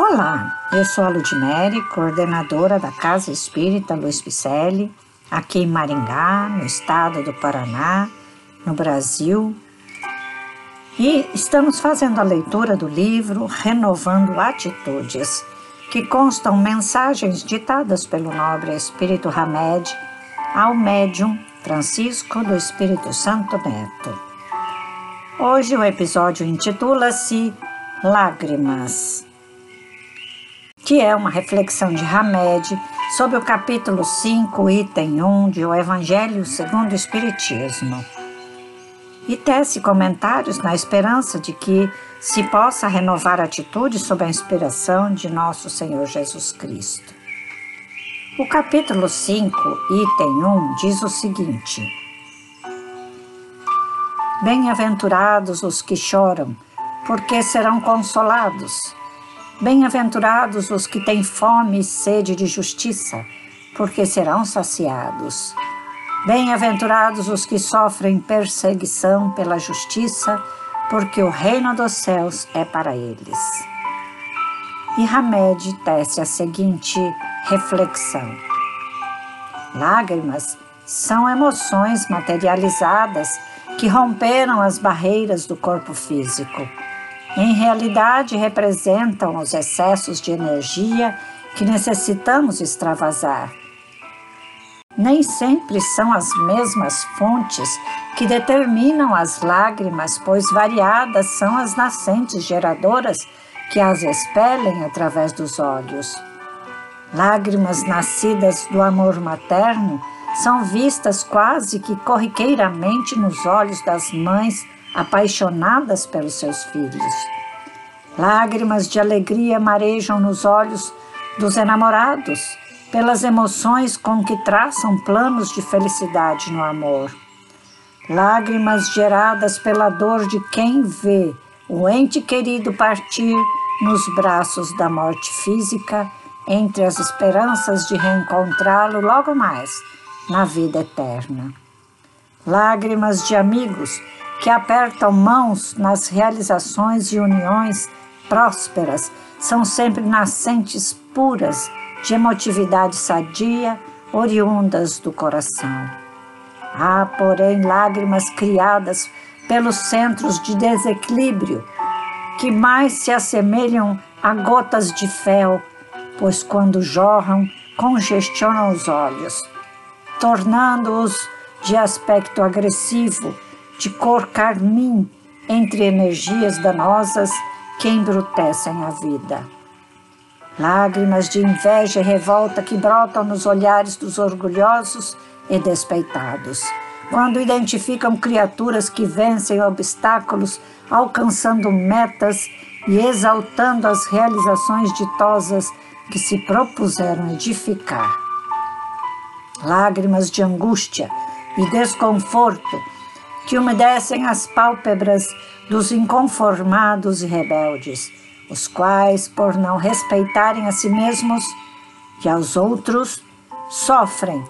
Olá, eu sou a Ludmere, coordenadora da Casa Espírita Luiz Picelli, aqui em Maringá, no estado do Paraná, no Brasil. E estamos fazendo a leitura do livro Renovando Atitudes, que constam mensagens ditadas pelo nobre Espírito Hamed ao médium Francisco do Espírito Santo Neto. Hoje o episódio intitula-se Lágrimas, que é uma reflexão de Hamed sobre o capítulo 5, item 1 de O Evangelho segundo o Espiritismo. E tece comentários na esperança de que se possa renovar atitudes sob a inspiração de nosso Senhor Jesus Cristo. O capítulo 5, item 1, diz o seguinte: Bem-aventurados os que choram, porque serão consolados. Bem-aventurados os que têm fome e sede de justiça, porque serão saciados. Bem-aventurados os que sofrem perseguição pela justiça, porque o reino dos céus é para eles. E Hamed tece a seguinte reflexão: Lágrimas são emoções materializadas que romperam as barreiras do corpo físico. Em realidade, representam os excessos de energia que necessitamos extravasar. Nem sempre são as mesmas fontes que determinam as lágrimas, pois variadas são as nascentes geradoras que as expelem através dos olhos. Lágrimas nascidas do amor materno são vistas quase que corriqueiramente nos olhos das mães apaixonadas pelos seus filhos. Lágrimas de alegria marejam nos olhos dos enamorados, pelas emoções com que traçam planos de felicidade no amor. Lágrimas geradas pela dor de quem vê o ente querido partir nos braços da morte física, entre as esperanças de reencontrá-lo logo mais na vida eterna. Lágrimas de amigos que apertam mãos nas realizações e uniões prósperas são sempre nascentes puras de emotividade sadia, oriundas do coração. Há, porém, lágrimas criadas pelos centros de desequilíbrio, que mais se assemelham a gotas de fel, pois quando jorram, congestionam os olhos tornando-os de aspecto agressivo, de cor carmim, entre energias danosas que embrutecem a vida. Lágrimas de inveja e revolta que brotam nos olhares dos orgulhosos e despeitados, quando identificam criaturas que vencem obstáculos, alcançando metas e exaltando as realizações ditosas que se propuseram edificar lágrimas de angústia e desconforto que umedecem as pálpebras dos inconformados e rebeldes, os quais, por não respeitarem a si mesmos e aos outros, sofrem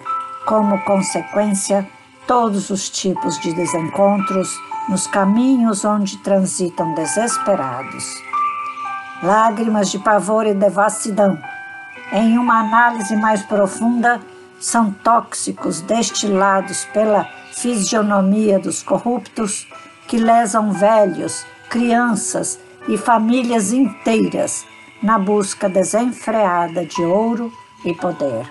como consequência todos os tipos de desencontros nos caminhos onde transitam desesperados. Lágrimas de pavor e devassidão, em uma análise mais profunda, são tóxicos destilados pela fisionomia dos corruptos que lesam velhos, crianças e famílias inteiras na busca desenfreada de ouro e poder.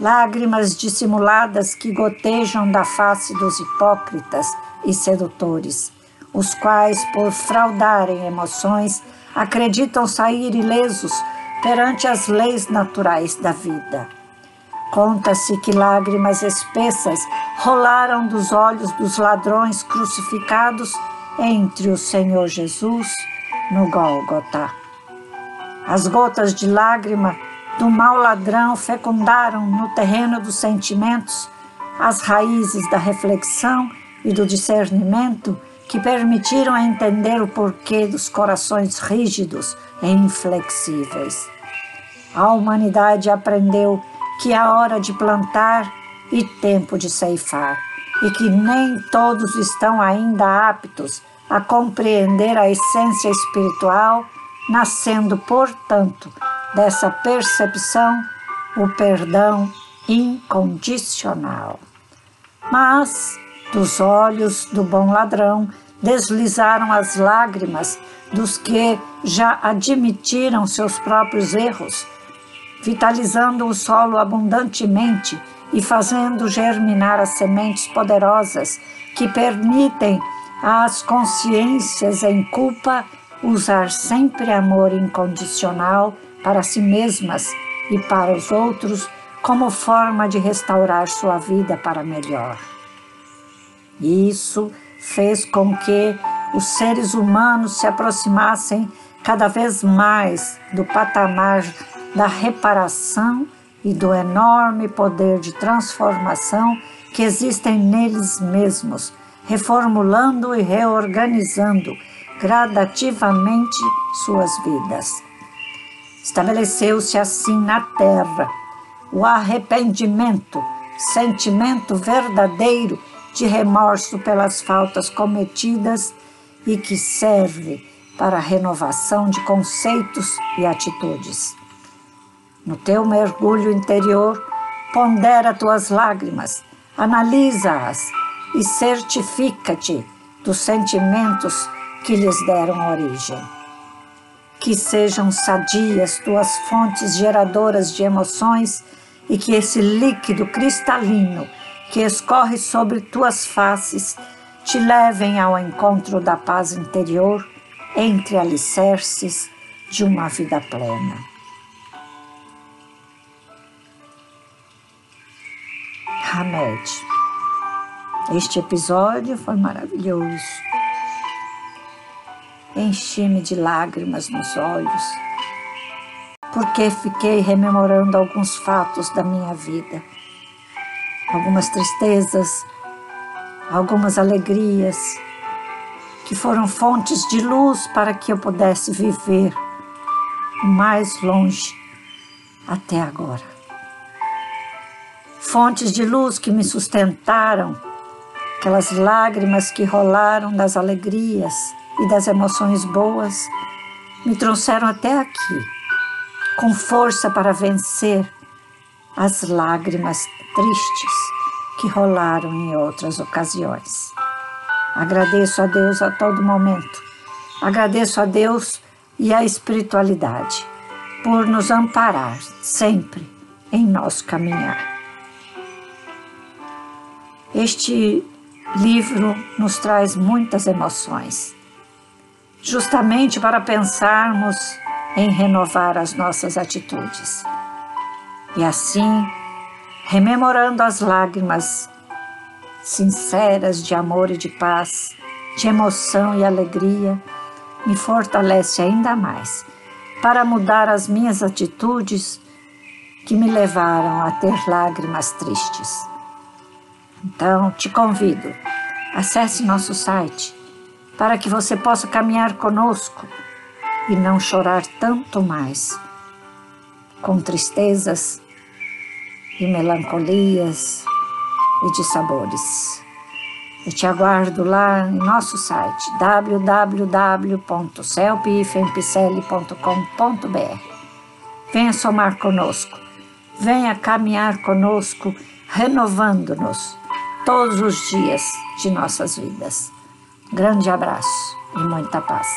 Lágrimas dissimuladas que gotejam da face dos hipócritas e sedutores, os quais, por fraudarem emoções, acreditam sair ilesos perante as leis naturais da vida Conta-se que lágrimas espessas rolaram dos olhos dos ladrões crucificados entre o Senhor Jesus no Gólgota. As gotas de lágrima do mau ladrão fecundaram no terreno dos sentimentos as raízes da reflexão e do discernimento que permitiram entender o porquê dos corações rígidos e inflexíveis. A humanidade aprendeu que há hora de plantar e tempo de ceifar, e que nem todos estão ainda aptos a compreender a essência espiritual nascendo, portanto, dessa percepção o perdão incondicional. Mas dos olhos do bom ladrão deslizaram as lágrimas dos que já admitiram seus próprios erros, vitalizando o solo abundantemente e fazendo germinar as sementes poderosas que permitem às consciências em culpa usar sempre amor incondicional para si mesmas e para os outros como forma de restaurar sua vida para melhor. Isso fez com que os seres humanos se aproximassem cada vez mais do patamar da reparação e do enorme poder de transformação que existem neles mesmos, reformulando e reorganizando gradativamente suas vidas. Estabeleceu-se assim na terra o arrependimento, sentimento verdadeiro de remorso pelas faltas cometidas e que serve para a renovação de conceitos e atitudes. No teu mergulho interior, pondera tuas lágrimas, analisa-as e certifica-te dos sentimentos que lhes deram origem. Que sejam sadias tuas fontes geradoras de emoções e que esse líquido cristalino que escorre sobre tuas faces te levem ao encontro da paz interior entre alicerces de uma vida plena. Este episódio foi maravilhoso. Enchi-me de lágrimas nos olhos, porque fiquei rememorando alguns fatos da minha vida algumas tristezas, algumas alegrias, que foram fontes de luz para que eu pudesse viver mais longe até agora. Fontes de luz que me sustentaram, aquelas lágrimas que rolaram das alegrias e das emoções boas, me trouxeram até aqui, com força para vencer as lágrimas tristes que rolaram em outras ocasiões. Agradeço a Deus a todo momento. Agradeço a Deus e à espiritualidade por nos amparar sempre em nosso caminhar. Este livro nos traz muitas emoções, justamente para pensarmos em renovar as nossas atitudes. E assim rememorando as lágrimas sinceras de amor e de paz, de emoção e alegria, me fortalece ainda mais para mudar as minhas atitudes que me levaram a ter lágrimas tristes. Então, te convido, acesse nosso site para que você possa caminhar conosco e não chorar tanto mais com tristezas e melancolias e de sabores. Eu te aguardo lá em nosso site www.celpifempicele.com.br. Venha somar conosco, venha caminhar conosco, renovando-nos todos os dias de nossas vidas. Grande abraço e muita paz.